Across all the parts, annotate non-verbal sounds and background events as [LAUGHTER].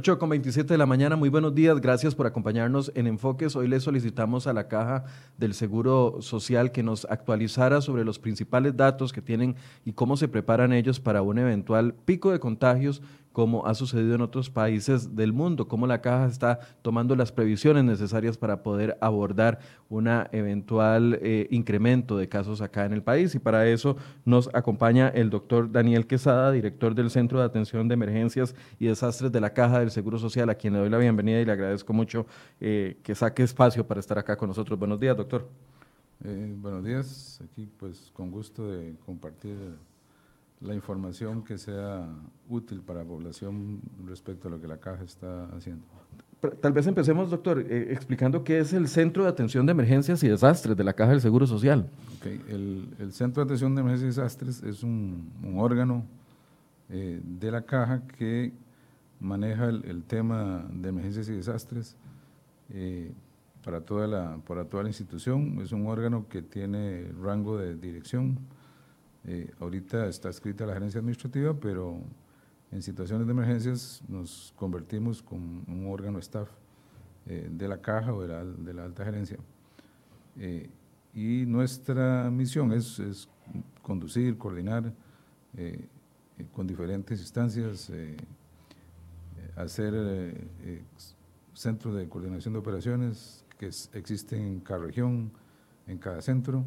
8 con 27 de la mañana, muy buenos días, gracias por acompañarnos en Enfoques. Hoy le solicitamos a la Caja del Seguro Social que nos actualizara sobre los principales datos que tienen y cómo se preparan ellos para un eventual pico de contagios como ha sucedido en otros países del mundo, cómo la caja está tomando las previsiones necesarias para poder abordar un eventual eh, incremento de casos acá en el país. Y para eso nos acompaña el doctor Daniel Quesada, director del Centro de Atención de Emergencias y Desastres de la Caja del Seguro Social, a quien le doy la bienvenida y le agradezco mucho eh, que saque espacio para estar acá con nosotros. Buenos días, doctor. Eh, buenos días, aquí pues con gusto de compartir la información que sea útil para la población respecto a lo que la caja está haciendo. Tal vez empecemos, doctor, eh, explicando qué es el Centro de Atención de Emergencias y Desastres de la Caja del Seguro Social. El, Centro de Atención de Emergencias y Desastres es un, órgano eh, de la Caja que maneja el, tema de emergencias y desastres eh, para, toda la, para toda la institución. Es un órgano que tiene rango de dirección, eh, ahorita está escrita la gerencia administrativa, pero en situaciones de emergencias nos convertimos con un órgano staff eh, de la caja o de la, alta gerencia. Eh, y nuestra misión es, conducir, coordinar con diferentes instancias, hacer centros de coordinación de operaciones que existen en cada región, en cada centro,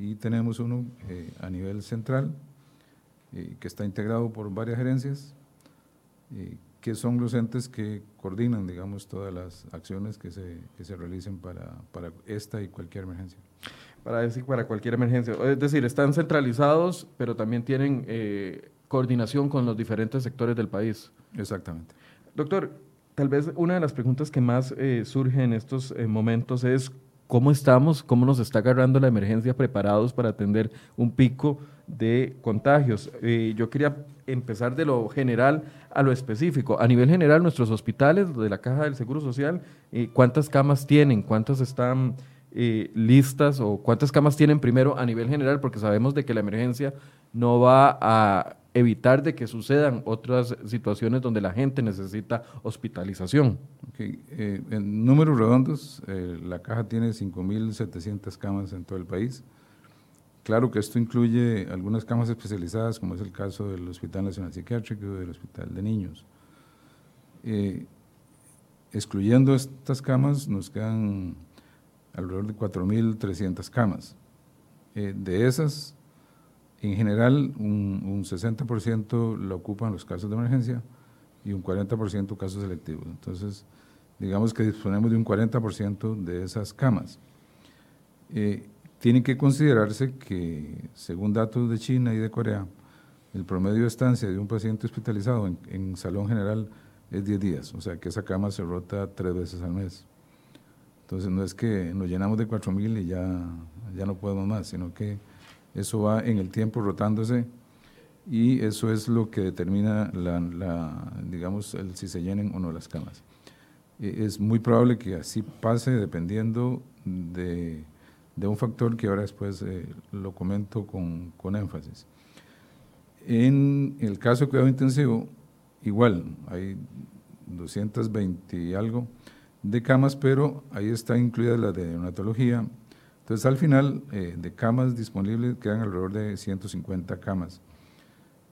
y tenemos uno eh, a nivel central eh, que está integrado por varias gerencias eh, que son los entes que coordinan, digamos, todas las acciones que se, que se realicen para, para esta y cualquier emergencia. Para decir, para cualquier emergencia. Es decir, están centralizados, pero también tienen coordinación con los diferentes sectores del país. Exactamente. Doctor, tal vez una de las preguntas que más surge en estos momentos es cómo estamos, cómo nos está agarrando la emergencia preparados para atender un pico de contagios. Eh, yo quería empezar de lo general a lo específico. A nivel general, nuestros hospitales de la Caja del Seguro Social, eh, ¿cuántas camas tienen? ¿Cuántas están eh, listas o cuántas camas tienen primero a nivel general? Porque sabemos de que la emergencia no va a evitar de que sucedan otras situaciones donde la gente necesita hospitalización. Eh, en números redondos, eh, la caja tiene 5.700 camas en todo el país. Claro que esto incluye algunas camas especializadas, como es el caso del Hospital Nacional Psiquiátrico y del Hospital de Niños. Eh, excluyendo estas camas, nos quedan alrededor de 4.300 camas. de esas, en general, un, 60% lo ocupan los casos de emergencia y un 40% casos selectivos. Entonces, digamos que disponemos de un 40% de esas camas. Eh, que considerarse que, según datos de China y de Corea, el promedio de estancia de un paciente hospitalizado en, en, salón general es 10 días, o sea que esa cama se rota tres veces al mes. Entonces no es que nos llenamos de 4.000 y ya, ya no podemos más, sino que eso va en el tiempo rotándose y eso es lo que determina, la, digamos, el, si se llenen o no las camas. E, es muy probable que así pase dependiendo de, de un factor que ahora después eh, lo comento con, con, énfasis. En el caso de cuidado intensivo, igual, hay 220 y algo de camas, pero ahí está incluida la de neonatología, entonces, al final, eh, de camas disponibles quedan alrededor de 150 camas,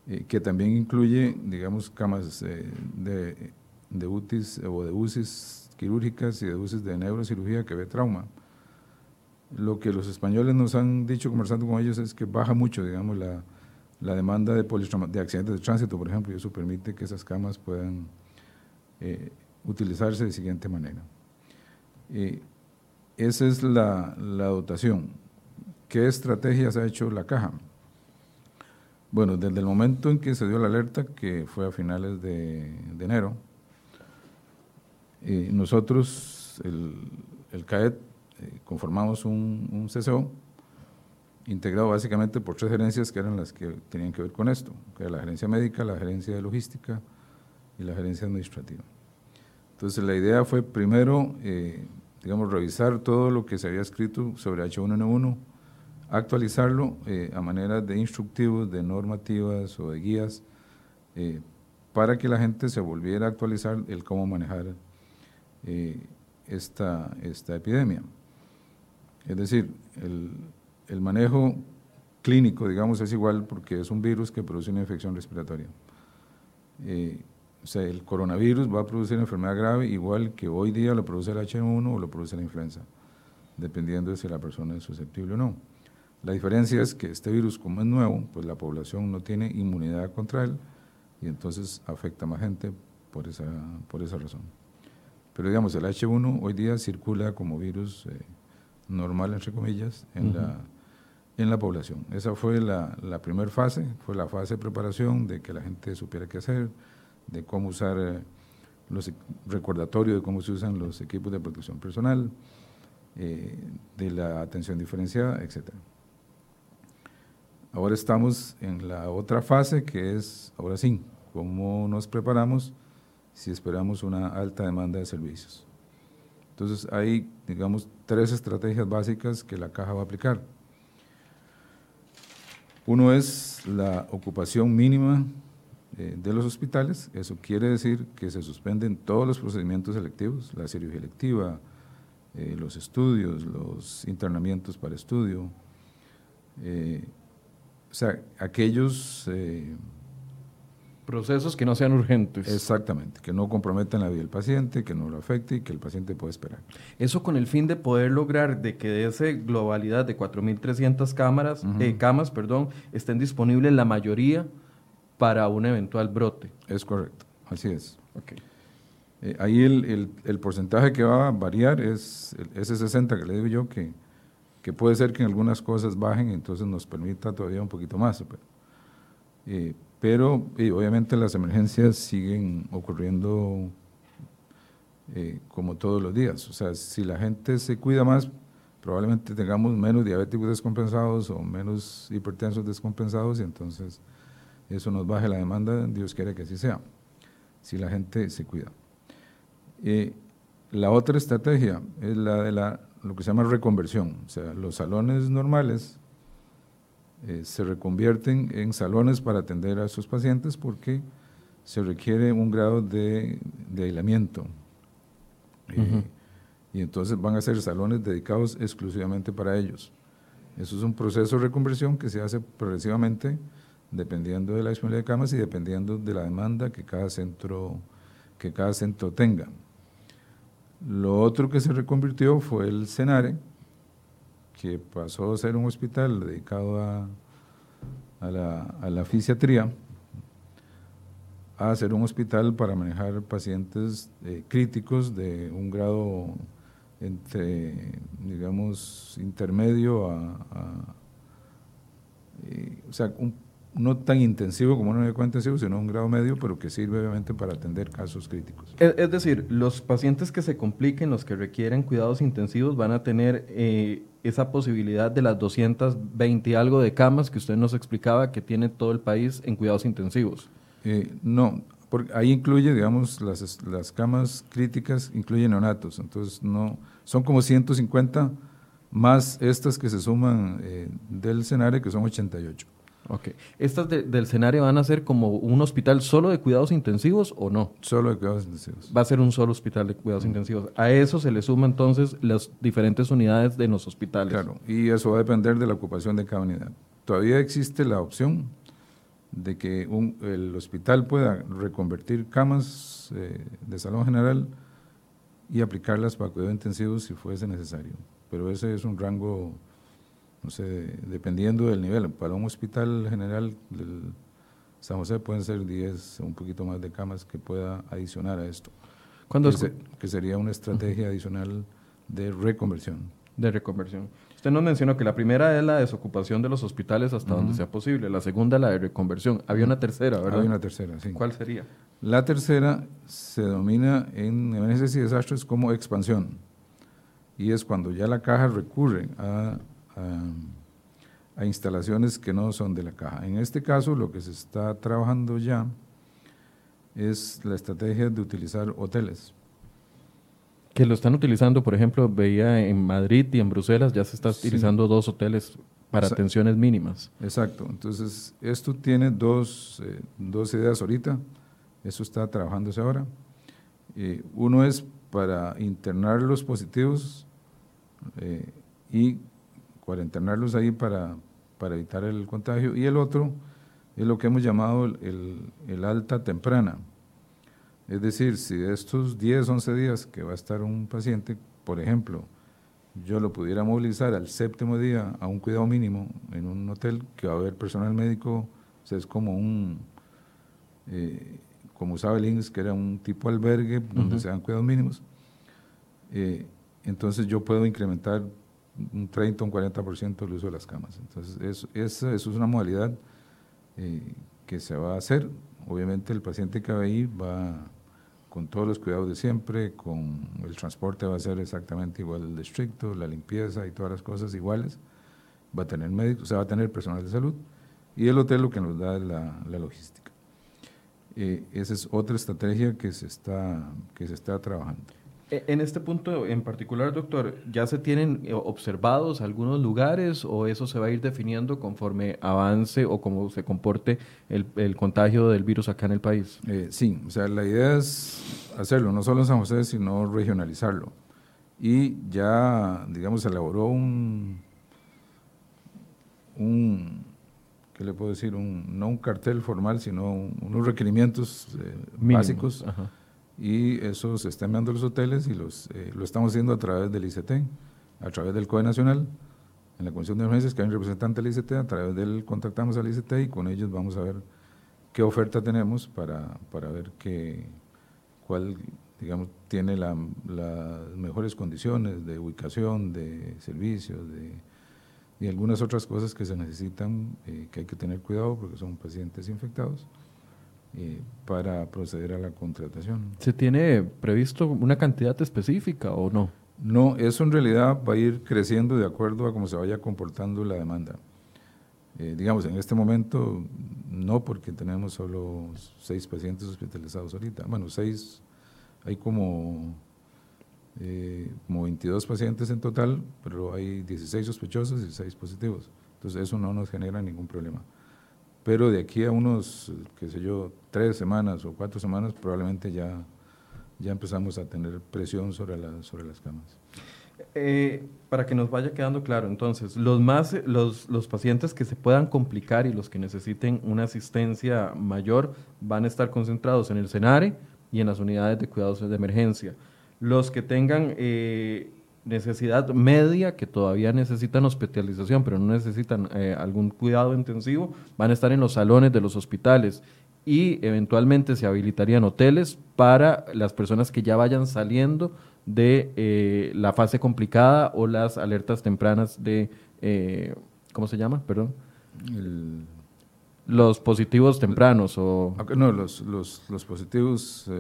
eh, que también incluye, digamos, camas eh, de, de UTIs o de UCIs quirúrgicas y de UCIs de neurocirugía que ve trauma. Lo que los españoles nos han dicho conversando con ellos es que baja mucho, digamos, la, la demanda de, de accidentes de tránsito, por ejemplo, y eso permite que esas camas puedan utilizarse de siguiente manera. Esa es la, dotación. ¿Qué estrategias ha hecho la caja? Bueno, desde el momento en que se dio la alerta, que fue a finales de, enero, eh, nosotros, el, el CAET, eh, conformamos un, un, CCO integrado básicamente por tres gerencias que eran las que tenían que ver con esto, que era la gerencia médica, la gerencia de logística y la gerencia administrativa. Entonces la idea fue primero eh, digamos, revisar todo lo que se había escrito sobre H1N1, actualizarlo eh, a manera de instructivos, de normativas o de guías, eh, para que la gente se volviera a actualizar el cómo manejar eh, esta, esta epidemia. Es decir, el, el manejo clínico, digamos, es igual porque es un virus que produce una infección respiratoria. Sea, el coronavirus va a producir enfermedad grave igual que hoy día lo produce el H1 o lo produce la influenza, dependiendo de si la persona es susceptible o no. La diferencia es que este virus, como es nuevo, pues la población no tiene inmunidad contra él y entonces afecta a más gente por esa, por esa razón. Pero digamos, el H1 hoy día circula como virus eh, normal, entre comillas, en, la, en la población. Esa fue la, la primera fase, fue la fase de preparación de que la gente supiera qué hacer, de cómo usar eh, los recordatorios de cómo se usan los equipos de protección personal, eh, de la atención diferenciada, etc. Ahora estamos en la otra fase que es, ahora sí, cómo nos preparamos si esperamos una alta demanda de servicios. Entonces hay, digamos, tres estrategias básicas que la caja va a aplicar. Uno es la ocupación mínima eh, de los hospitales, eso quiere decir que se suspenden todos los procedimientos selectivos, la cirugía electiva, eh, los estudios, los internamientos para estudio, eh, o sea, aquellos... Procesos que no sean urgentes. Exactamente, que no comprometan la vida del paciente, que no lo afecte y que el paciente pueda esperar. Eso con el fin de poder lograr de que de esa globalidad de 4.300 cámaras, camas perdón, estén disponibles la mayoría para un eventual brote. Es correcto, así es. Eh, ahí el, el, porcentaje que va a variar es ese 60 que le digo yo, que, que puede ser que en algunas cosas bajen, entonces nos permita todavía un poquito más. Pero, eh, pero obviamente las emergencias siguen ocurriendo eh, como todos los días. O sea, si la gente se cuida más, probablemente tengamos menos diabéticos descompensados o menos hipertensos descompensados y entonces eso nos baje la demanda, Dios quiere que así sea, si la gente se cuida. Eh, la otra estrategia es la de la, lo que se llama reconversión, o sea, los salones normales eh, se reconvierten en salones para atender a sus pacientes porque se requiere un grado de, aislamiento. Eh, y entonces van a ser salones dedicados exclusivamente para ellos. Eso es un proceso de reconversión que se hace progresivamente dependiendo de la disponibilidad de camas y dependiendo de la demanda que cada centro, que cada centro tenga. Lo otro que se reconvirtió fue el CENARE, que pasó a ser un hospital dedicado a, a, la, a la fisiatría, a ser un hospital para manejar pacientes eh, críticos de un grado entre, digamos, intermedio a, eh, o sea, un no tan intensivo como un médico intensivo, sino un grado medio, pero que sirve obviamente para atender casos críticos. Es, decir, los pacientes que se compliquen, los que requieren cuidados intensivos, van a tener eh, esa posibilidad de las 220 y algo de camas que usted nos explicaba que tiene todo el país en cuidados intensivos. Eh, no, porque ahí incluye, digamos, las, las camas críticas, incluyen neonatos, entonces no, son como 150 más estas que se suman eh, del escenario, que son 88. Ok. ¿Estas del escenario van a ser como un hospital solo de cuidados intensivos o no? Solo de cuidados intensivos. Va a ser un solo hospital de cuidados intensivos. A eso se le suma entonces las diferentes unidades de los hospitales. Claro, y eso va a depender de la ocupación de cada unidad. Todavía existe la opción de que un, el hospital pueda reconvertir camas eh, de salón general y aplicarlas para cuidados intensivos si fuese necesario. Pero ese es un rango sé, dependiendo del nivel. Para un hospital general del San José pueden ser 10 un poquito más de camas que pueda adicionar a esto. ¿Cuándo que, que sería una estrategia adicional de reconversión. De reconversión. Usted nos mencionó que la primera es la desocupación de los hospitales hasta donde sea posible, la segunda la de reconversión. Había una tercera, ¿verdad? Había una tercera, sí. ¿Cuál sería? La tercera se domina en emergencias y desastres como expansión. Y es cuando ya la caja recurre a a, instalaciones que no son de la caja. En este caso, lo que se está trabajando ya es la estrategia de utilizar hoteles. Que lo están utilizando, por ejemplo, veía en Madrid y en Bruselas ya se está utilizando dos hoteles para atenciones mínimas. Exacto. Entonces, esto tiene dos, eh, dos ideas ahorita. Eso está trabajándose ahora. Eh, uno es para internar los positivos eh, y cuarentenarlos ahí para, para, evitar el contagio. Y el otro es lo que hemos llamado el, el, alta temprana. Es decir, si de estos 10, 11 días que va a estar un paciente, por ejemplo, yo lo pudiera movilizar al séptimo día a un cuidado mínimo en un hotel que va a haber personal médico, o sea, es como un, eh, como usaba el INSS, que era un tipo albergue donde se dan cuidados mínimos, eh, entonces yo puedo incrementar un 30 o un 40% el uso de las camas. Entonces, eso, es una modalidad eh, que se va a hacer. Obviamente el paciente que va ahí va con todos los cuidados de siempre, con el transporte va a ser exactamente igual de estricto, la limpieza y todas las cosas iguales. Va a tener médicos, o sea, va a tener personal de salud. Y el hotel lo que nos da es la, la logística. Eh, esa es otra estrategia que se está, que se está trabajando. E, en este punto en particular, doctor, ¿ya se tienen eh, observados algunos lugares o eso se va a ir definiendo conforme avance o cómo se comporte el, el contagio del virus acá en el país? Eh, sí, o sea, la idea es hacerlo, no solo en San José, sino regionalizarlo. Y ya, digamos, se elaboró un, un ¿qué le puedo decir? Un, no un cartel formal, sino unos requerimientos eh, básicos. Ajá y eso se está enviando a los hoteles y los, eh, lo estamos haciendo a través del ICT, a través del COE Nacional, en la Comisión de Emergencias, que hay un representante del ICT, a través de él contactamos al ICT y con ellos vamos a ver qué oferta tenemos para, para ver qué, cuál, digamos, tiene la, las mejores condiciones de ubicación, de servicios, de, y algunas otras cosas que se necesitan, eh, que hay que tener cuidado porque son pacientes infectados. Eh, para proceder a la contratación. ¿Se tiene previsto una cantidad específica o no? No, eso en realidad va a ir creciendo de acuerdo a cómo se vaya comportando la demanda. Eh, digamos, en este momento no, porque tenemos solo seis pacientes hospitalizados ahorita. Bueno, seis, hay como, eh, como 22 pacientes en total, pero hay 16 sospechosos y 6 positivos. Entonces eso no nos genera ningún problema pero de aquí a unos, qué sé yo, tres semanas o cuatro semanas, probablemente ya, ya empezamos a tener presión sobre, la, sobre las camas. Eh, para que nos vaya quedando claro, entonces, los, más, los, los pacientes que se puedan complicar y los que necesiten una asistencia mayor van a estar concentrados en el CENARE y en las unidades de cuidados de emergencia. Los que tengan eh, necesidad media que todavía necesitan hospitalización, pero no necesitan eh, algún cuidado intensivo, van a estar en los salones de los hospitales y eventualmente se habilitarían hoteles para las personas que ya vayan saliendo de eh, la fase complicada o las alertas tempranas de, eh, ¿cómo se llama? Perdón. los positivos tempranos o... No, los, los, los positivos,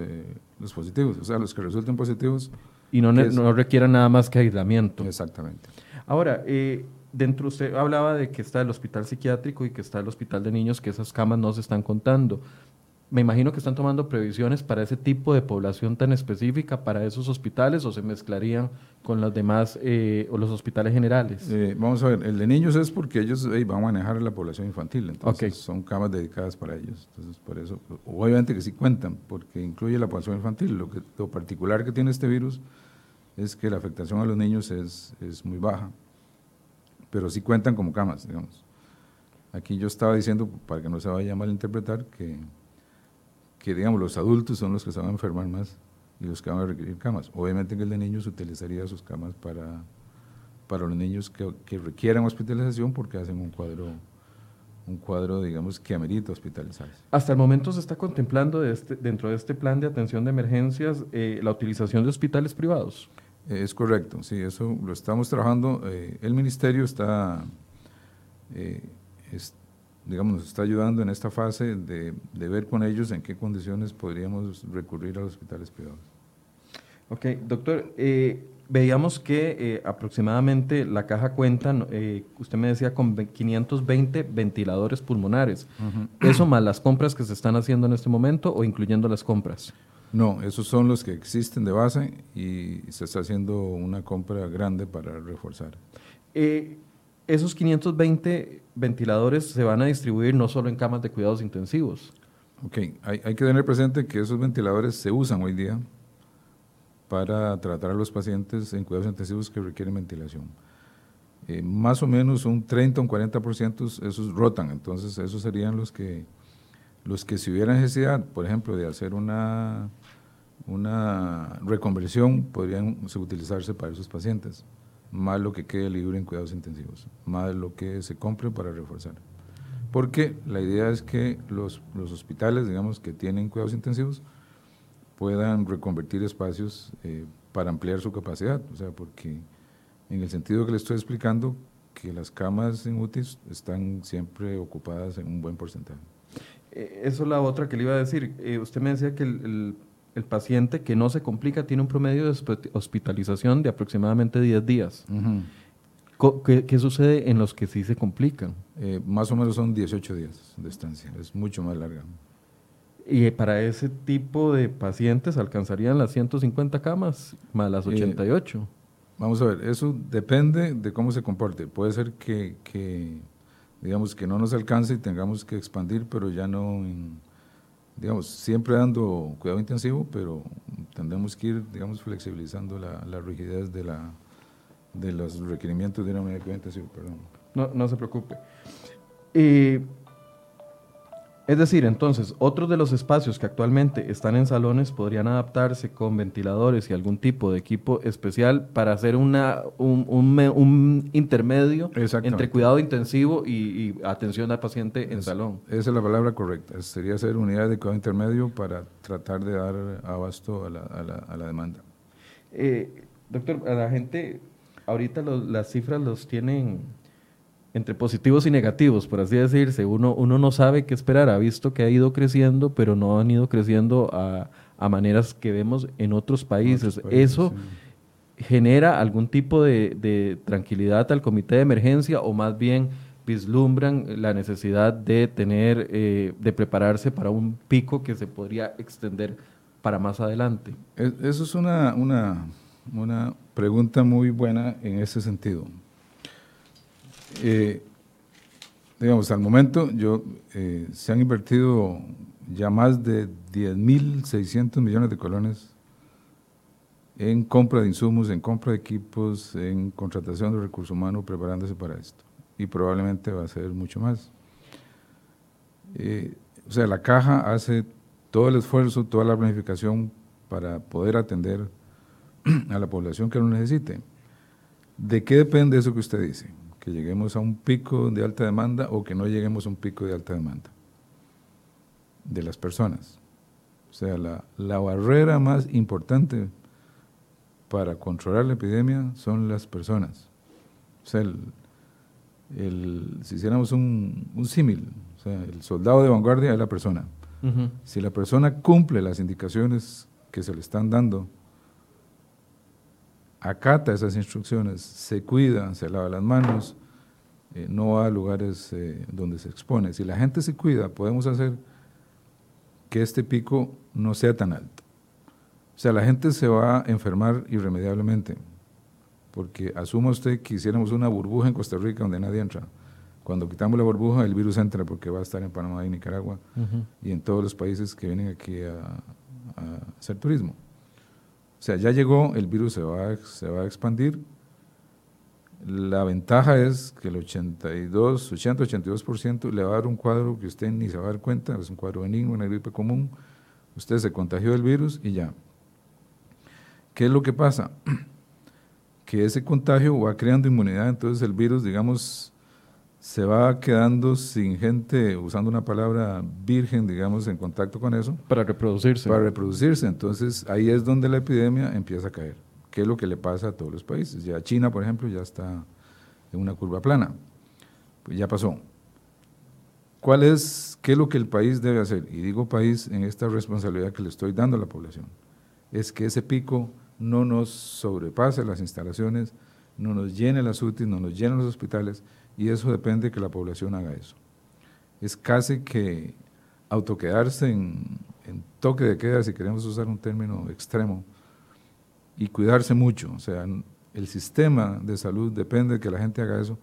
los positivos, o sea, los que resulten positivos y no, no requieran nada más que aislamiento. Exactamente. Ahora, eh, dentro usted hablaba de que está el hospital psiquiátrico y que está el hospital de niños, que esas camas no se están contando. Me imagino que están tomando previsiones para ese tipo de población tan específica, para esos hospitales, o se mezclarían con los demás eh, o los hospitales generales. Eh, vamos a ver, el de niños es porque ellos van a manejar la población infantil, entonces son camas dedicadas para ellos. Entonces, por eso, obviamente que sí cuentan, porque incluye la población infantil. Lo, que, lo particular que tiene este virus es que la afectación a los niños es, es muy baja, pero sí cuentan como camas, digamos. Aquí yo estaba diciendo, para que no se vaya a malinterpretar, que que digamos los adultos son los que se van a enfermar más y los que van a requerir camas. Obviamente que el de niños utilizaría sus camas para, para los niños que, que requieran hospitalización porque hacen un cuadro un cuadro, digamos, que amerita hospitalizarse. Hasta el momento se está contemplando este, dentro de este plan de atención de emergencias eh, la utilización de hospitales privados. es correcto, sí, eso lo estamos trabajando. Eh, el ministerio está, eh, digamos, nos está ayudando en esta fase de, de, ver con ellos en qué condiciones podríamos recurrir a los hospitales privados. Ok, doctor, eh, veíamos que eh, aproximadamente la caja cuenta, eh, usted me decía, con 520 ventiladores pulmonares. ¿Eso más las compras que se están haciendo en este momento o incluyendo las compras? No, esos son los que existen de base y se está haciendo una compra grande para reforzar. Esos 520 ventiladores se van a distribuir no solo en camas de cuidados intensivos. Ok, hay, hay, que tener presente que esos ventiladores se usan hoy día para tratar a los pacientes en cuidados intensivos que requieren ventilación. Eh, más o menos un 30 o un 40% esos rotan, entonces esos serían los que, los que si hubiera necesidad, por ejemplo, de hacer una, una reconversión, podrían utilizarse para esos pacientes, más lo que quede libre en cuidados intensivos, más lo que se compre para reforzar. Porque la idea es que los, los hospitales, digamos, que tienen cuidados intensivos, puedan reconvertir espacios eh, para ampliar su capacidad, o sea, porque en el sentido que le estoy explicando, que las camas en UTIs están siempre ocupadas en un buen porcentaje. Eh, eso es la otra que le iba a decir. Eh, usted me decía que el, el, paciente que no se complica tiene un promedio de hospitalización de aproximadamente 10 días. ¿Qué, ¿Qué, sucede en los que sí se complican? más o menos son 18 días de estancia, es mucho más larga. Y para ese tipo de pacientes alcanzarían las 150 camas más las 88. Eh, vamos a ver, eso depende de cómo se comporte. Puede ser que, que, digamos, que no nos alcance y tengamos que expandir, pero ya no, digamos, siempre dando cuidado intensivo, pero tendremos que ir, digamos, flexibilizando la, la rigidez de, la, de los requerimientos de una unidad de cuidado intensivo. Perdón. No, no se preocupe. Es decir, entonces, otros de los espacios que actualmente están en salones podrían adaptarse con ventiladores y algún tipo de equipo especial para hacer una, un, intermedio entre cuidado intensivo y, atención al paciente en salón. Esa es la palabra correcta. Sería hacer unidades de cuidado intermedio para tratar de dar abasto a la, a la, demanda. Eh, doctor, a la gente, ahorita las cifras los tienen entre positivos y negativos, por así decirse. Uno, uno no sabe qué esperar, ha visto que ha ido creciendo, pero no han ido creciendo a, maneras que vemos en otros países. Eso genera algún tipo de, tranquilidad al comité de emergencia o más bien vislumbran la necesidad de tener, eh, de prepararse para un pico que se podría extender para más adelante. Eso es una, una, una pregunta muy buena en ese sentido eh, digamos, al momento yo, eh, se han invertido ya más de 10.600 millones de colones en compra de insumos, en compra de equipos, en contratación de recursos humanos, preparándose para esto. Y probablemente va a ser mucho más. Eh, o sea, la caja hace todo el esfuerzo, toda la planificación para poder atender [CLEARS THROAT] a la población que lo necesite. ¿De qué depende eso que usted dice? Que lleguemos a un pico de alta demanda o que no lleguemos a un pico de alta demanda de las personas. O sea, la, la barrera más importante para controlar la epidemia son las personas. O sea, el, si hiciéramos un, un símil, o sea, el soldado de vanguardia es la persona. Si la persona cumple las indicaciones que se le están dando acata esas instrucciones, se cuida, se lava las manos, eh, no va a lugares eh, donde se expone. Si la gente se cuida, podemos hacer que este pico no sea tan alto. O sea, la gente se va a enfermar irremediablemente, porque asuma usted que hiciéramos una burbuja en Costa Rica donde nadie entra. Cuando quitamos la burbuja, el virus entra porque va a estar en Panamá y Nicaragua y en todos los países que vienen aquí a, a hacer turismo. O sea, ya llegó, el virus se va, se va a expandir. La ventaja es que el 82, 80-82% le va a dar un cuadro que usted ni se va a dar cuenta, es un cuadro benigno, una gripe común. Usted se contagió del virus y ya. ¿Qué es lo que pasa? [CLEARS THROAT] Que ese contagio va creando inmunidad, entonces el virus, digamos, se va quedando sin gente, usando una palabra virgen, digamos, en contacto con eso. Para reproducirse. Para reproducirse. Entonces ahí es donde la epidemia empieza a caer. ¿Qué es lo que le pasa a todos los países? Ya China, por ejemplo, ya está en una curva plana. Pues ya pasó. ¿Cuál es, qué es lo que el país debe hacer? Y digo país en esta responsabilidad que le estoy dando a la población. Es que ese pico no nos sobrepase las instalaciones, no nos llene las UTI, no nos llene los hospitales y eso depende de que la población haga eso. Es casi que autoquedarse en, toque de queda, si queremos usar un término extremo, y cuidarse mucho. O sea, el sistema de salud depende de que la gente haga eso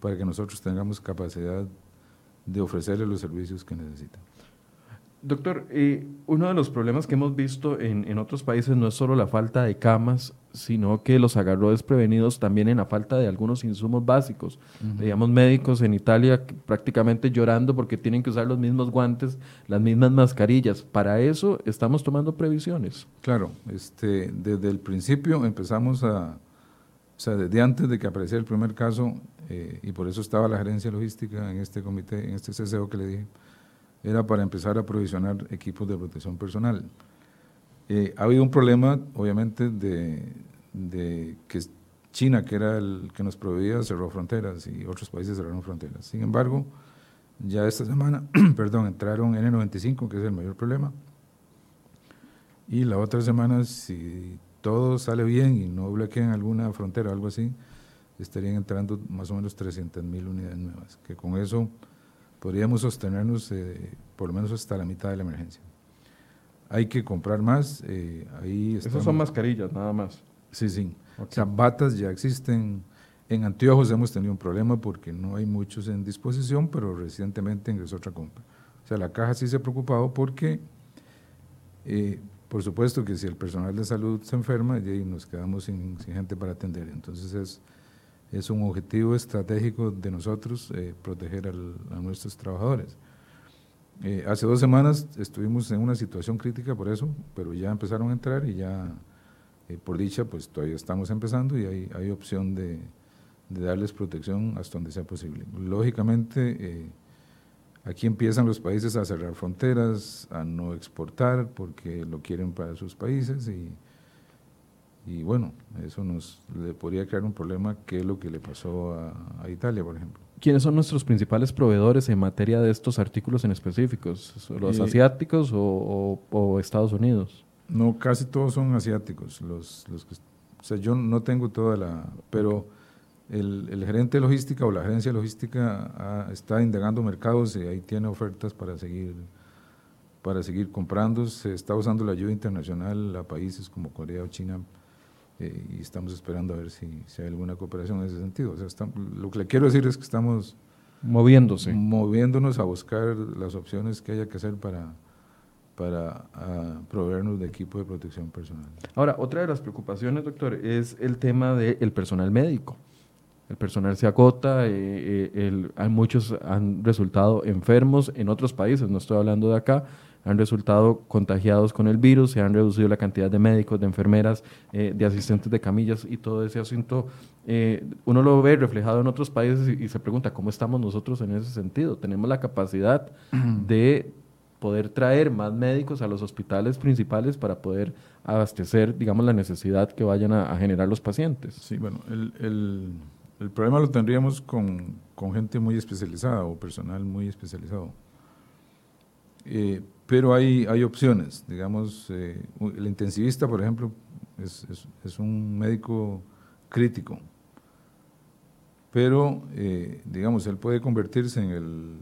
para que nosotros tengamos capacidad de ofrecerle los servicios que necesitan. Doctor, eh, uno de los problemas que hemos visto en, en, otros países no es solo la falta de camas, sino que los agarró desprevenidos también en la falta de algunos insumos básicos. Digamos, médicos en Italia prácticamente llorando porque tienen que usar los mismos guantes, las mismas mascarillas. Para eso estamos tomando previsiones. Claro, este, desde el principio empezamos a, o sea, desde antes de que apareciera el primer caso, eh, y por eso estaba la gerencia logística en este comité, en este CCO que le dije, era para empezar a provisionar equipos de protección personal. Eh, ha habido un problema, obviamente, de, que China, que era el que nos proveía, cerró fronteras y otros países cerraron fronteras. Sin embargo, ya esta semana, [CLEARS THROAT] perdón, entraron N95, que es el mayor problema. Y la otra semana, si todo sale bien y no bloquean alguna frontera o algo así, estarían entrando más o menos 300 mil unidades nuevas, que con eso podríamos sostenernos eh, por lo menos hasta la mitad de la emergencia. Hay que comprar más. Eh, ahí Esas son mascarillas, nada más. Sí, sí. O sea, batas ya existen. En anteojos hemos tenido un problema porque no hay muchos en disposición, pero recientemente ingresó otra compra. O sea, la caja sí se ha preocupado porque, eh, por supuesto que si el personal de salud se enferma, y nos quedamos sin, sin gente para atender. Entonces es es un objetivo estratégico de nosotros eh, proteger a nuestros trabajadores. Eh, hace dos semanas estuvimos en una situación crítica por eso, pero ya empezaron a entrar y ya, eh, por dicha, pues todavía estamos empezando y hay, opción de, darles protección hasta donde sea posible. Lógicamente, aquí empiezan los países a cerrar fronteras, a no exportar porque lo quieren para sus países y y bueno, eso nos le podría crear un problema, que es lo que le pasó a, Italia, por ejemplo. ¿Quiénes son nuestros principales proveedores en materia de estos artículos en específicos? ¿Los asiáticos o, Estados Unidos? No, casi todos son asiáticos. Los, los o sea, yo no tengo toda la... Pero el, el gerente de logística o la agencia de logística está indagando mercados y ahí tiene ofertas para seguir para seguir comprando. Se está usando la ayuda internacional a países como Corea o China eh, y estamos esperando a ver si, si, hay alguna cooperación en ese sentido. O sea, lo que le quiero decir es que estamos moviéndose. Moviéndonos a buscar las opciones que haya que hacer para, para proveernos de equipo de protección personal. Ahora, otra de las preocupaciones, doctor, es el tema del personal médico. El personal se acota, eh, eh, el, muchos han resultado enfermos en otros países, no estoy hablando de acá, han resultado contagiados con el virus, se han reducido la cantidad de médicos, de enfermeras, eh, de asistentes de camillas y todo ese asunto. Eh, uno lo ve reflejado en otros países y, se pregunta cómo estamos nosotros en ese sentido. Tenemos la capacidad [CLEARS THROAT] de poder traer más médicos a los hospitales principales para poder abastecer, digamos, la necesidad que vayan a, generar los pacientes. Sí, bueno, el, el, el problema lo tendríamos con, con, gente muy especializada o personal muy especializado. Eh, pero hay, hay opciones, digamos, eh, el intensivista, por ejemplo, es, es, un médico crítico, pero, eh, digamos, él puede convertirse en el,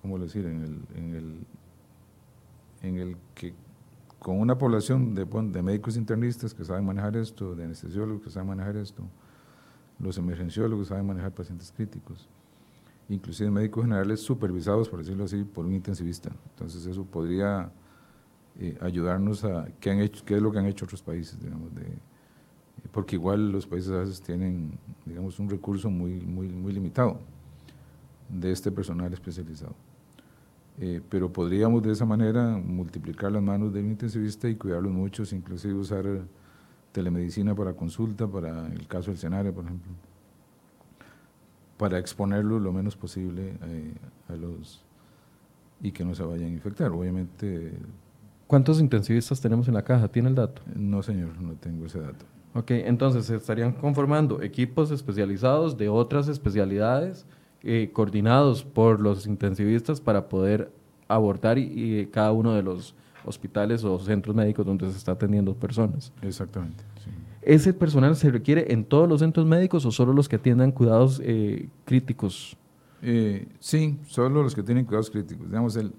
¿cómo decir?, en el, en el, que con una población de, de médicos internistas que saben manejar esto, de anestesiólogos que saben manejar esto, los emergenciólogos saben manejar pacientes críticos inclusive médicos generales supervisados, por decirlo así, por un intensivista. Entonces eso podría eh, ayudarnos a qué han hecho, qué es lo que han hecho otros países, digamos, de, porque igual los países tienen, digamos, un recurso muy, muy, muy limitado de este personal especializado. Eh, pero podríamos de esa manera multiplicar las manos del intensivista y cuidarlos muchos, inclusive usar telemedicina para consulta, para el caso del escenario, por ejemplo para exponerlo lo menos posible eh, a los y que no se vayan a infectar. Obviamente. ¿Cuántos intensivistas tenemos en la caja? ¿Tiene el dato? No, señor, no tengo ese dato. Ok, entonces se estarían conformando equipos especializados de otras especialidades, eh, coordinados por los intensivistas para poder abordar y, cada uno de los hospitales o centros médicos donde se está atendiendo personas. Exactamente. ¿Ese personal se requiere en todos los centros médicos o solo los que atiendan cuidados eh, críticos? Eh, sí, solo los que tienen cuidados críticos. Digamos, el,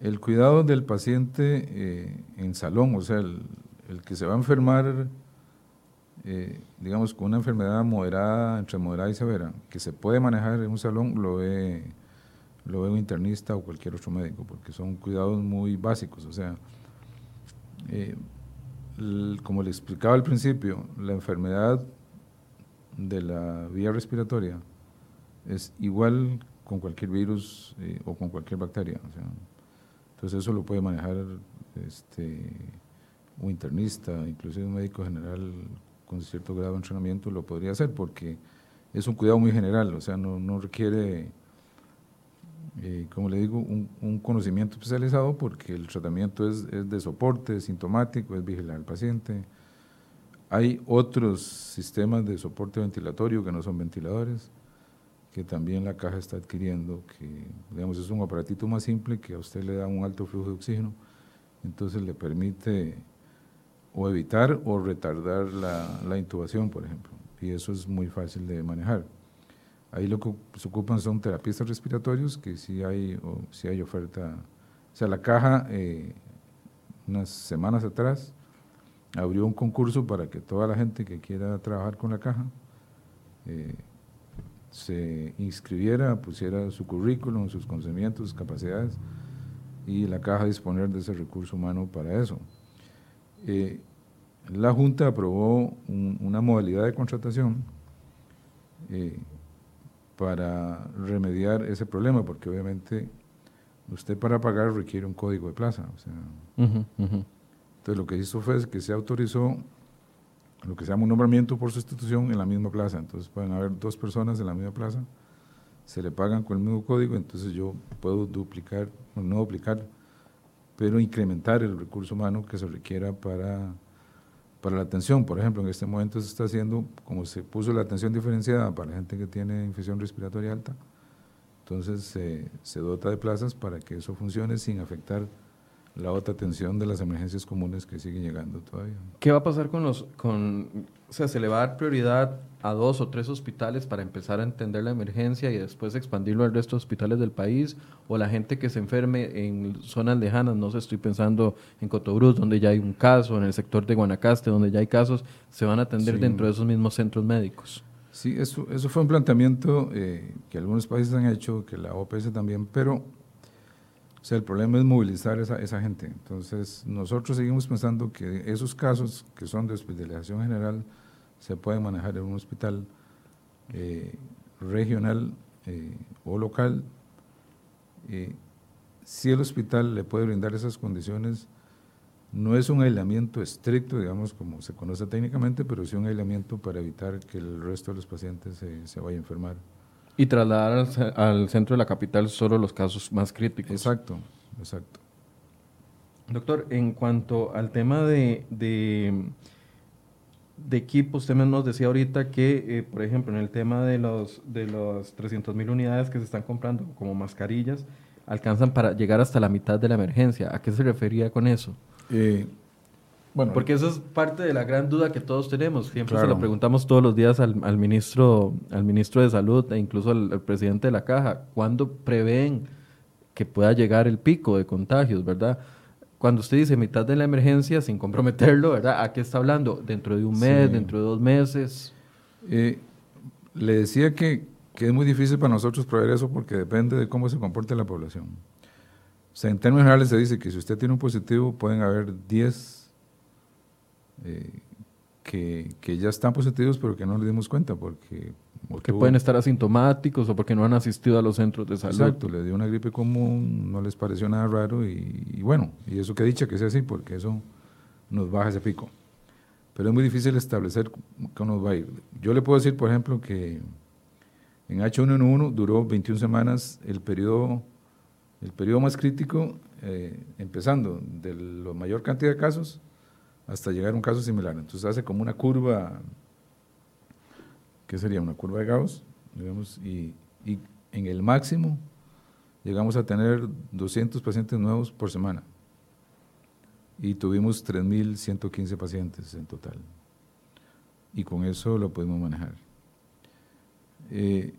el cuidado del paciente eh, en salón, o sea, el, que se va a enfermar, digamos, con una enfermedad moderada, entre moderada y severa, que se puede manejar en un salón, lo he, lo ve un internista o cualquier otro médico, porque son cuidados muy básicos. O sea, eh, como le explicaba al principio, la enfermedad de la vía respiratoria es igual con cualquier virus eh, o con cualquier bacteria. entonces eso lo puede manejar este, un internista, inclusive un médico general con cierto grado de entrenamiento lo podría hacer porque es un cuidado muy general, o sea, no, no requiere, eh, como le digo, un, conocimiento especializado porque el tratamiento es, de soporte, es sintomático, es vigilar al paciente. Hay otros sistemas de soporte ventilatorio que no son ventiladores, que también la caja está adquiriendo, que digamos es un aparatito más simple que a usted le da un alto flujo de oxígeno, entonces le permite o evitar o retardar la intubación, por ejemplo y eso es muy fácil de manejar. Ahí lo que se ocupan son terapistas respiratorios, que sí hay, o, hay oferta. O sea, la caja, eh, unas semanas atrás, abrió un concurso para que toda la gente que quiera trabajar con la caja eh, se inscribiera, pusiera su currículum, sus conocimientos, sus capacidades, y la caja disponer de ese recurso humano para eso. Eh, la Junta aprobó una modalidad de contratación para remediar ese problema, porque obviamente usted para pagar requiere un código de plaza. Entonces lo que hizo fue que se autorizó lo que se llama un nombramiento por sustitución en la misma plaza. Entonces pueden haber dos personas en la misma plaza, se le pagan con el mismo código, entonces yo puedo duplicar, no duplicar, pero incrementar el recurso humano que se requiera para para la atención, por ejemplo, en este momento se está haciendo, como se puso la atención diferenciada para la gente que tiene infección respiratoria alta, entonces se dota de plazas para que eso funcione sin afectar la otra atención de las emergencias comunes que siguen llegando todavía. ¿Qué va a pasar con los, con, o sea, se le va a dar prioridad a dos o tres hospitales para empezar a entender la emergencia y después expandirlo al resto de hospitales del país? ¿O la gente que se enferme en zonas lejanas, no sé, estoy pensando en Cotobruz, donde ya hay un caso, en el sector de Guanacaste, donde ya hay casos, se van a atender dentro de esos mismos centros médicos? Sí, eso, eso fue un planteamiento eh, que algunos países han hecho, que la OPS también, pero sea, el problema es movilizar esa, esa gente. Entonces, nosotros seguimos pensando que esos casos que son de hospitalización general se pueden manejar en un hospital eh, regional eh, o local. Eh, si el hospital le puede brindar esas condiciones, no es un aislamiento estricto, digamos, como se conoce técnicamente, pero sí un aislamiento para evitar que el resto de los pacientes se, se vaya a enfermar. Y trasladar al, centro de la capital solo los casos más críticos. Exacto, exacto. Doctor, en cuanto al tema de, de, equipos, usted nos decía ahorita que, eh, por ejemplo, en el tema de los de los 300 mil unidades que se están comprando como mascarillas, alcanzan para llegar hasta la mitad de la emergencia. ¿A qué se refería con eso? Eh, bueno, porque eso es parte de la gran duda que todos tenemos. Siempre se lo preguntamos todos los días al, ministro, al ministro de Salud e incluso al, presidente de la Caja. ¿Cuándo prevén que pueda llegar el pico de contagios, verdad? Cuando usted dice mitad de la emergencia, sin comprometerlo, ¿verdad? ¿A qué está hablando? ¿Dentro de un mes, dentro de dos meses? Eh, le decía que, que, es muy difícil para nosotros prever eso porque depende de cómo se comporte la población. O sea, en términos generales se dice que si usted tiene un positivo, pueden haber 10 eh, que, que, ya están positivos pero que no nos dimos cuenta porque... porque pueden estar asintomáticos o porque no han asistido a los centros de salud. Exacto, le dio una gripe común, no les pareció nada raro y, bueno, y eso que dicha que sea así porque eso nos baja ese pico. Pero es muy difícil establecer cómo nos va a ir. Yo le puedo decir, por ejemplo, que en H1N1 duró 21 semanas el periodo, el periodo más crítico, eh, empezando de la mayor cantidad de casos hasta llegar a un caso similar. Entonces hace como una curva, ¿qué sería? Una curva de Gauss, digamos, y, en el máximo llegamos a tener 200 pacientes nuevos por semana. Y tuvimos 3.115 pacientes en total. Y con eso lo podemos manejar. Eh,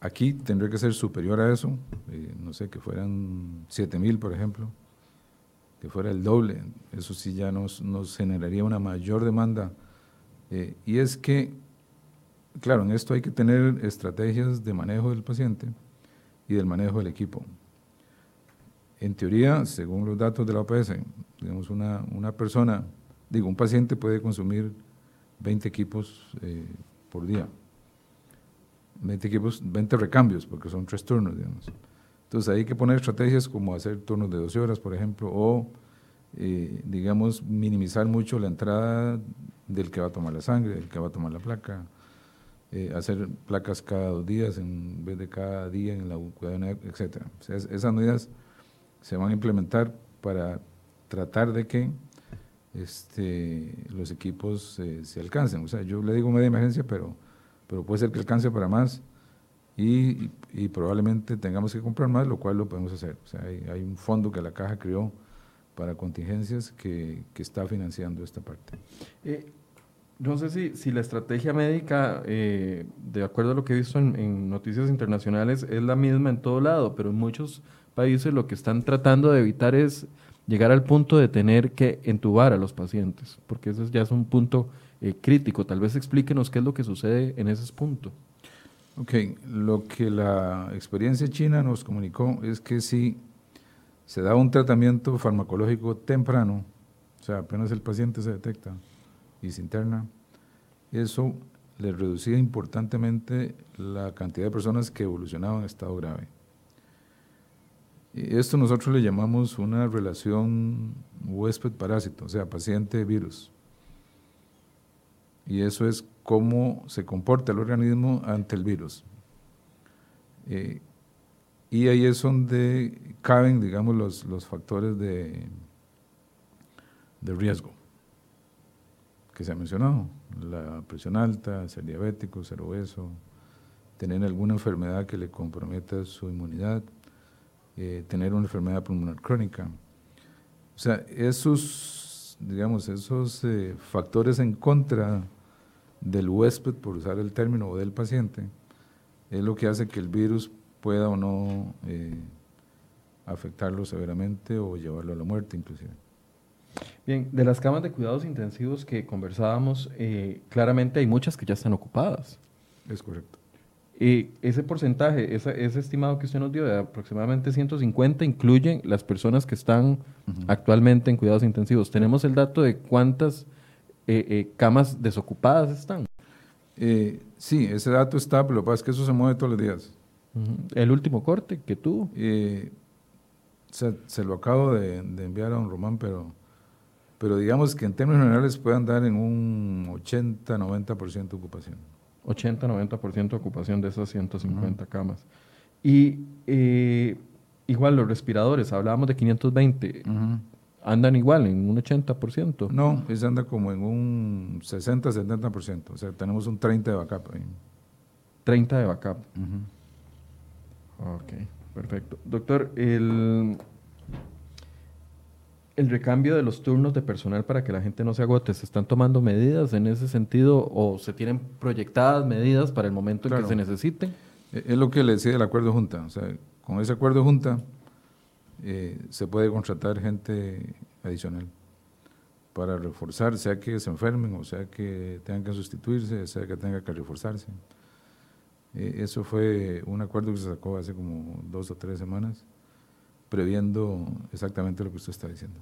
aquí tendría que ser superior a eso, eh, no sé, que fueran 7.000, por ejemplo que fuera el doble, eso sí ya nos, nos generaría una mayor demanda. Eh, y es que, claro, en esto hay que tener estrategias de manejo del paciente y del manejo del equipo. En teoría, según los datos de la OPS, digamos una, una persona, digo, un paciente puede consumir 20 equipos eh, por día. 20 equipos, 20 recambios, porque son tres turnos, digamos. Entonces hay que poner estrategias como hacer turnos de 12 horas, por ejemplo, o, eh, digamos, minimizar mucho la entrada del que va a tomar la sangre, del que va a tomar la placa, eh, hacer placas cada dos días en vez de cada día en la etc. esas medidas se van a implementar para tratar de que este, los equipos eh, se alcancen. O sea, yo le digo media emergencia, pero, pero puede ser que alcance para más y, probablemente tengamos que comprar más, lo cual lo podemos hacer. Hay, un fondo que la caja creó para contingencias que, está financiando esta parte. Eh, no sé si, si, la estrategia médica, eh, de acuerdo a lo que he visto en, en, noticias internacionales, es la misma en todo lado, pero en muchos países lo que están tratando de evitar es llegar al punto de tener que entubar a los pacientes, porque ese ya es un punto eh, crítico. Tal vez explíquenos qué es lo que sucede en ese punto. Ok, lo que la experiencia china nos comunicó es que si se da un tratamiento farmacológico temprano, o sea, apenas el paciente se detecta y se interna, eso le reducía importantemente la cantidad de personas que evolucionaban en estado grave. Esto nosotros le llamamos una relación huésped-parásito, o sea, paciente-virus. Y eso es cómo se comporta el organismo ante el virus. Eh, y ahí es donde caben, digamos, los, los factores de, de riesgo que se ha mencionado. La presión alta, ser diabético, ser obeso, tener alguna enfermedad que le comprometa su inmunidad, eh, tener una enfermedad pulmonar crónica. O sea, esos, digamos, esos eh, factores en contra del huésped, por usar el término, o del paciente, es lo que hace que el virus pueda o no eh, afectarlo severamente o llevarlo a la muerte inclusive. Bien, de las camas de cuidados intensivos que conversábamos, claramente hay muchas que ya están ocupadas. Es correcto. Y ese porcentaje, ese, estimado que usted nos dio de aproximadamente 150, incluye las personas que están actualmente en cuidados intensivos. ¿Tenemos el dato de cuántas eh, eh, camas desocupadas están? Eh, sí, ese dato está, pero lo que pasa es que eso se mueve todos los días. ¿El último corte que tuvo? Se, lo acabo de, de, enviar a don Román, pero, pero digamos que en términos generales puede andar en un 80-90% de ocupación. 80-90% de ocupación de esas 150 camas. Y eh, igual los respiradores, hablábamos de 520, andan igual en un 80%. No, ese anda como en un 60-70%, o sea, tenemos un 30 de backup ahí. 30 de backup. Ok, perfecto. Doctor, el el recambio de los turnos de personal para que la gente no se agote, ¿se están tomando medidas en ese sentido o se tienen proyectadas medidas para el momento en que se necesiten? E-, es lo que le decía el acuerdo junta, o sea, con ese acuerdo junta eh, se puede contratar gente adicional para reforzar, sea que se enfermen o sea que tengan que sustituirse, sea que tenga que reforzarse. Eh, eso fue un acuerdo que se sacó hace como dos o tres semanas previendo exactamente lo que usted está diciendo.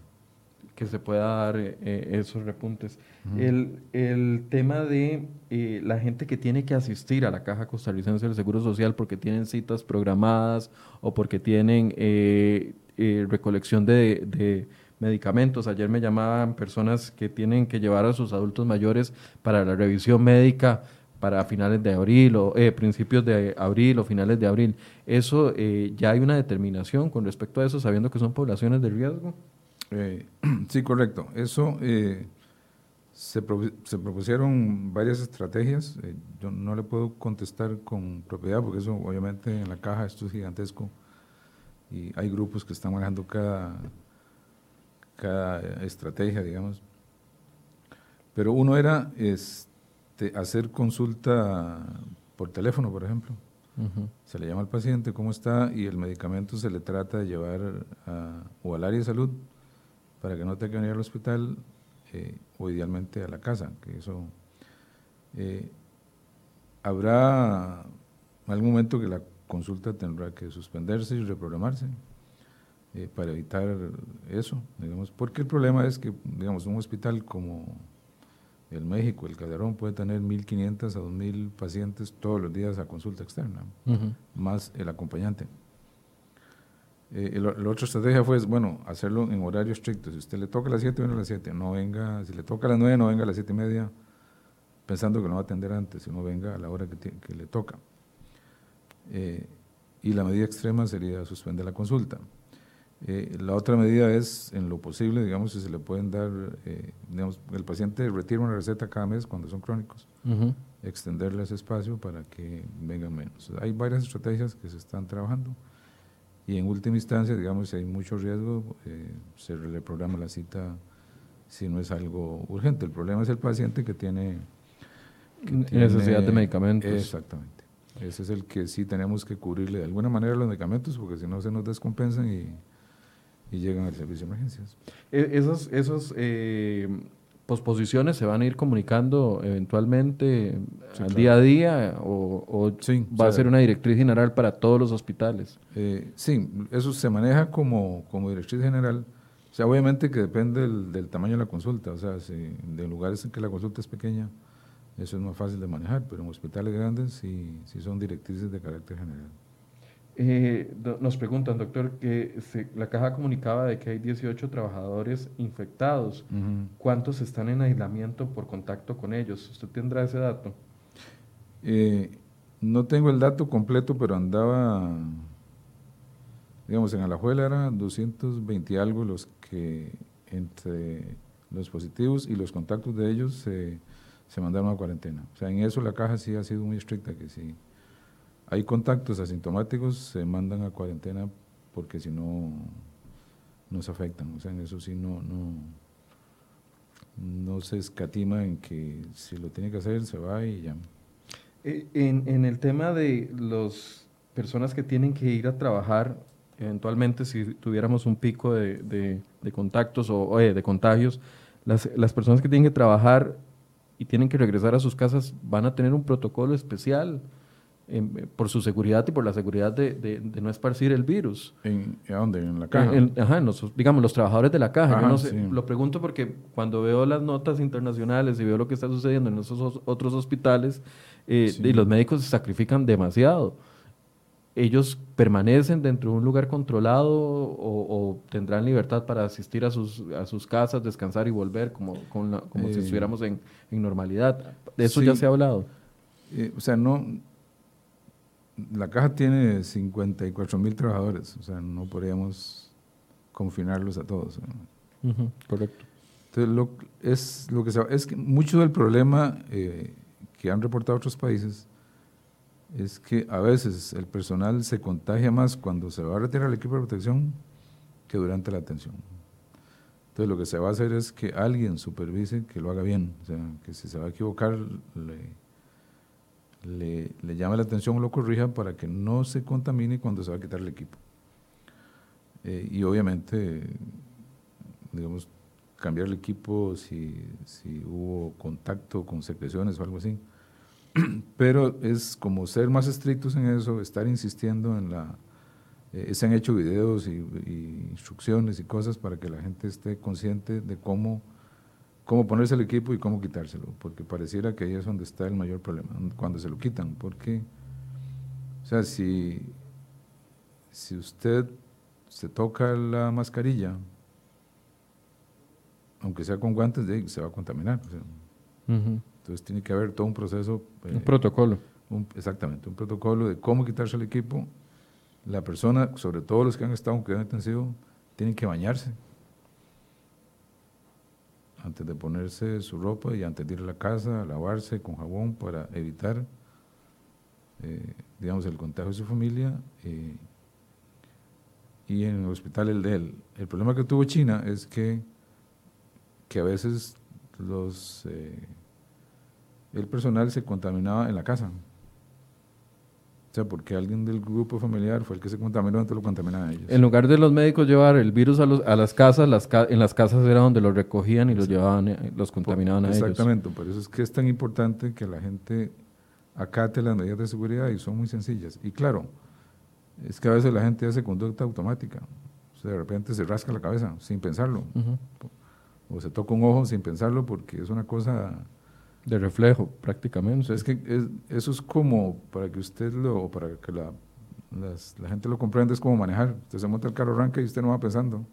Que se pueda dar eh, eh, esos repuntes. el, el, tema de eh, la gente que tiene que asistir a la Caja Costarricense del Seguro Social porque tienen citas programadas o porque tienen recolección de, medicamentos. Ayer me llamaban personas que tienen que llevar a sus adultos mayores para la revisión médica para finales de abril o eh, principios de abril o finales de abril. ¿Eso eh, ya hay una determinación con respecto a eso, sabiendo que son poblaciones de riesgo? Eh, [CLEARS THROAT] sí, correcto. Eso se, se, propusieron varias estrategias. yo no le puedo contestar con propiedad porque eso obviamente en la caja esto es gigantesco y hay grupos que están manejando cada, cada estrategia, digamos. Pero uno era... Es, este, hacer consulta por teléfono, por ejemplo. Se le llama al paciente cómo está y el medicamento se le trata de llevar o al área de salud para que no tenga que venir al hospital eh, o idealmente a la casa, que eso eh, habrá algún momento que la consulta tendrá que suspenderse y reprogramarse eh, para evitar eso, digamos, porque el problema es que, digamos, un hospital como el México, el Calderón, puede tener 1.500 a 2.000 pacientes todos los días a consulta externa, más el acompañante. Eh, la otra estrategia fue, bueno, hacerlo en horario estricto. Si usted le toca a las 7, venga a las 7. No venga, si le toca a las 9, no venga a las 7 y media, pensando que no va a atender antes, sino venga a la hora que, que le toca. Eh, y la medida extrema sería suspender la consulta. Eh, la otra medida es, en lo posible, digamos, si se le pueden dar, eh, digamos, el paciente retira una receta cada mes cuando son crónicos, extenderle ese espacio para que vengan menos. Hay varias estrategias que se están trabajando y en última instancia, digamos, si hay mucho riesgo, se le programa la cita si no es algo urgente. El problema es el paciente que tiene... necesidad de medicamentos. Exactamente. Ese es el que sí tenemos que cubrirle de alguna manera los medicamentos, porque si no se nos descompensan y, y llegan al servicio de emergencias. E, esas esas eh, posposiciones se van a ir comunicando eventualmente al día a día o, va a ser una directriz general para todos los hospitales. Eh, sí, eso se maneja como, como directriz general. O sea, obviamente que depende del, del tamaño de la consulta. O sea, si de lugares en que la consulta es pequeña, eso es más fácil de manejar, pero en hospitales grandes sí, sí son directrices de carácter general. Eh, nos preguntan, doctor, que la caja comunicaba de que hay 18 trabajadores infectados. ¿Cuántos están en aislamiento por contacto con ellos? ¿Usted tendrá ese dato? Eh, no tengo el dato completo, pero andaba, digamos, en Alajuela eran 220 y algo los que entre los positivos y los contactos de ellos se se mandaron a cuarentena. O sea, en eso la caja sí ha sido muy estricta, que si hay contactos asintomáticos, se mandan a cuarentena porque si no, nos afectan. O sea, en eso sí no, no, no se escatima en que si lo tiene que hacer, se va y ya. Eh, en, en el tema de las personas que tienen que ir a trabajar, eventualmente si tuviéramos un pico de, de, contactos o, de contagios, las, las personas que tienen que trabajar y tienen que regresar a sus casas, van a tener un protocolo especial em, por su seguridad y por la seguridad de, de, no esparcir el virus. ¿En, dónde? ¿En la caja? ajá, digamos, los trabajadores de la caja. Yo no sé, Lo pregunto porque cuando veo las notas internacionales y veo lo que está sucediendo en esos otros hospitales, eh, y los médicos se sacrifican demasiado ellos permanecen dentro de un lugar controlado o, tendrán libertad para asistir a sus, a sus casas, descansar y volver como, como si eh, estuviéramos en, en, normalidad. De eso ya se ha hablado. Eh, o sea, no. La caja tiene 54 mil trabajadores, o sea, no podríamos confinarlos a todos. correcto. Entonces, lo, es, lo que es que mucho del problema eh, que han reportado otros países es que a veces el personal se contagia más cuando se va a retirar el equipo de protección que durante la atención. Entonces lo que se va a hacer es que alguien supervise que lo haga bien, o sea, que si se va a equivocar le, le, llame la atención o lo corrija para que no se contamine cuando se va a quitar el equipo. Eh, y obviamente, digamos, cambiar el equipo si, si hubo contacto con secreciones o algo así [CLEARS THROAT] pero es como ser más estrictos en eso, estar insistiendo en la... Eh, se han hecho videos y, instrucciones y cosas para que la gente esté consciente de cómo, cómo ponerse el equipo y cómo quitárselo, porque pareciera que ahí es donde está el mayor problema, cuando se lo quitan, porque, o sea, si, si usted se toca la mascarilla, aunque sea con guantes, se va a contaminar. O entonces tiene que haber todo un proceso. un protocolo. exactamente, un protocolo de cómo quitarse el equipo. La persona, sobre todo los que han estado en cuidado intensivo, tienen que bañarse antes de ponerse su ropa y antes de ir a la casa, lavarse con jabón para evitar, eh, digamos, el contagio de su familia. Eh, y en el hospital el de él. El problema que tuvo China es que, que a veces los... Eh, el personal se contaminaba en la casa. O sea, porque alguien del grupo familiar fue el que se contaminó, entonces lo contaminaban ellos. En lugar de los médicos llevar el virus a, los, a las casas, las en las casas era donde los recogían y los llevaban, eh, los contaminaban a ellos. Exactamente, por eso es que es tan importante que la gente acate las medidas de seguridad y son muy sencillas. Y claro, es que a veces la gente hace conducta automática. O sea, de repente se rasca la cabeza sin pensarlo. O se toca un ojo sin pensarlo porque es una cosa... De reflejo, prácticamente. es que eso es como, para que usted lo, para que la, la gente lo comprenda, es como manejar. Usted se monta el carro, arranca y usted no va pensando.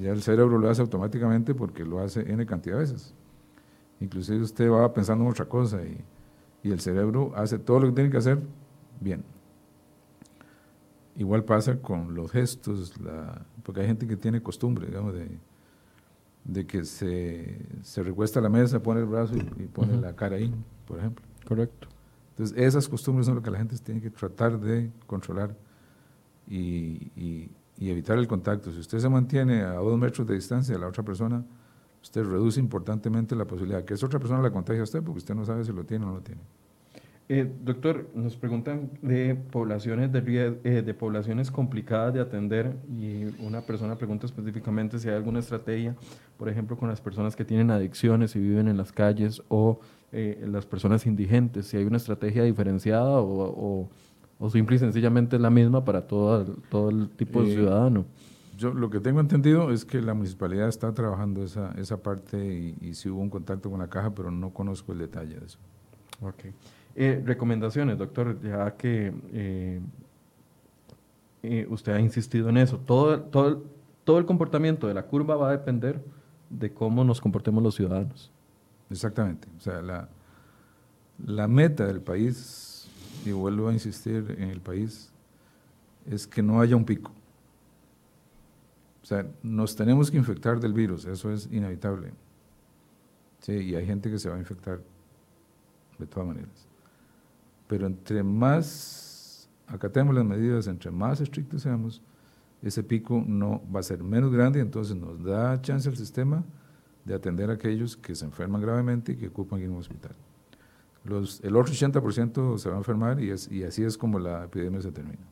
Ya el cerebro lo hace automáticamente porque lo hace N cantidad de veces. Inclusive usted va pensando en otra cosa y, y el cerebro hace todo lo que tiene que hacer bien. Igual pasa con los gestos, la, porque hay gente que tiene costumbre, digamos, de, de que se, se, recuesta a la mesa, pone el brazo y, pone la cara ahí, por ejemplo. Correcto. Entonces, esas costumbres son lo que la gente tiene que tratar de controlar y, y, y, evitar el contacto. Si usted se mantiene a dos metros de distancia de la otra persona, usted reduce importantemente la posibilidad de que esa otra persona la contagie a usted, porque usted no sabe si lo tiene o no lo tiene. Eh, doctor, nos preguntan de poblaciones de, eh, de poblaciones complicadas de atender y una persona pregunta específicamente si hay alguna estrategia, por ejemplo, con las personas que tienen adicciones y viven en las calles o eh, las personas indigentes, si hay una estrategia diferenciada o, o, o, simple y sencillamente es la misma para todo, todo el tipo de ciudadano. Yo lo que tengo entendido es que la municipalidad está trabajando esa, esa parte y, y si hubo un contacto con la caja, pero no conozco el detalle de eso. Okay. Eh, recomendaciones, doctor, ya que eh, eh, usted ha insistido en eso. Todo, todo, todo el comportamiento de la curva va a depender de cómo nos comportemos los ciudadanos. Exactamente. O sea, la, la meta del país, y vuelvo a insistir en el país, es que no haya un pico. O sea, nos tenemos que infectar del virus, eso es inevitable. Sí, y hay gente que se va a infectar de todas maneras. Pero entre más acatemos las medidas, entre más estrictos seamos, ese pico no va a ser menos grande y entonces nos da chance al sistema de atender a aquellos que se enferman gravemente y que ocupan un hospital. Los, el otro 80% se va a enfermar y, es, y así es como la epidemia se termina.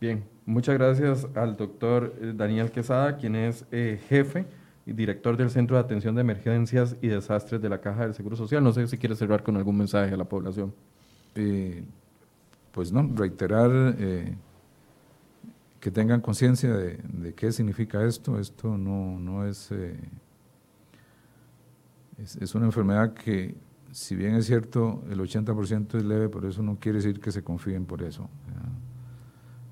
Bien, muchas gracias al doctor eh, Daniel Quesada, quien es eh, jefe director del Centro de Atención de Emergencias y Desastres de la Caja del Seguro Social. No sé si quiere cerrar con algún mensaje a la población. Eh, pues no, reiterar eh, que tengan conciencia de, qué significa esto. Esto no, no es, eh, es, es, una enfermedad que, si bien es cierto, el 80% es leve, pero eso no quiere decir que se confíen por eso.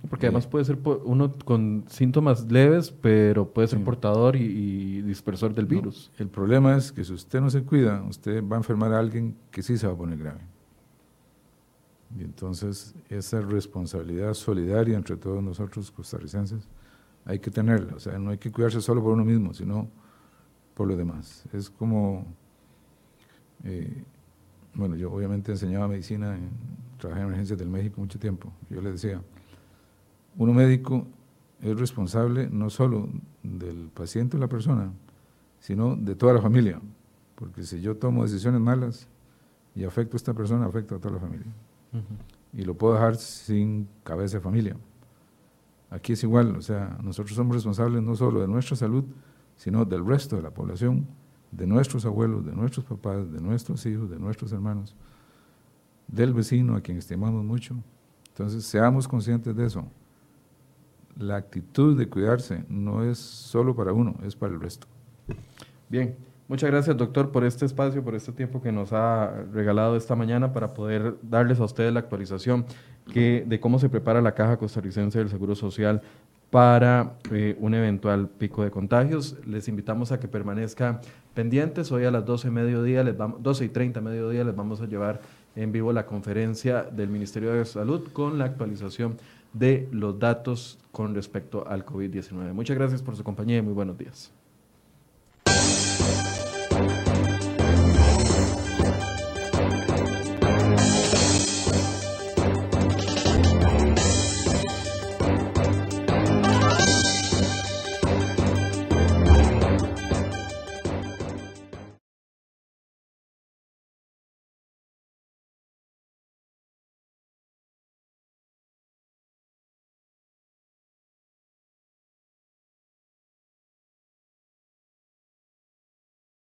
Porque además puede ser uno con síntomas leves, pero puede ser portador y, dispersor del virus. el problema es que si usted no se cuida, usted va a enfermar a alguien que sí se va a poner grave. Y entonces esa responsabilidad solidaria entre todos nosotros costarricenses hay que tenerla. O sea, no hay que cuidarse solo por uno mismo, sino por los demás. Es como, eh, bueno, yo obviamente enseñaba medicina, trabajé en emergencias del México mucho tiempo. Yo le decía, uno médico es responsable no solo del paciente o la persona, sino de toda la familia. Porque si yo tomo decisiones malas y afecto a esta persona, afecto a toda la familia. Y lo puedo dejar sin cabeza de familia. Aquí es igual, o sea, nosotros somos responsables no solo de nuestra salud, sino del resto de la población, de nuestros abuelos, de nuestros papás, de nuestros hijos, de nuestros hermanos, del vecino a quien estimamos mucho. Entonces, seamos conscientes de eso la actitud de cuidarse no es solo para uno, es para el resto. Bien, muchas gracias doctor por este espacio, por este tiempo que nos ha regalado esta mañana para poder darles a ustedes la actualización de cómo se prepara la Caja Costarricense del Seguro Social para eh, un eventual pico de contagios. Les invitamos a que permanezcan pendientes. Hoy a las 12, mediodía les vamos, 12 y 30 mediodía les vamos a llevar en vivo la conferencia del Ministerio de Salud con la actualización de los datos con respecto al COVID-19. Muchas gracias por su compañía y muy buenos días.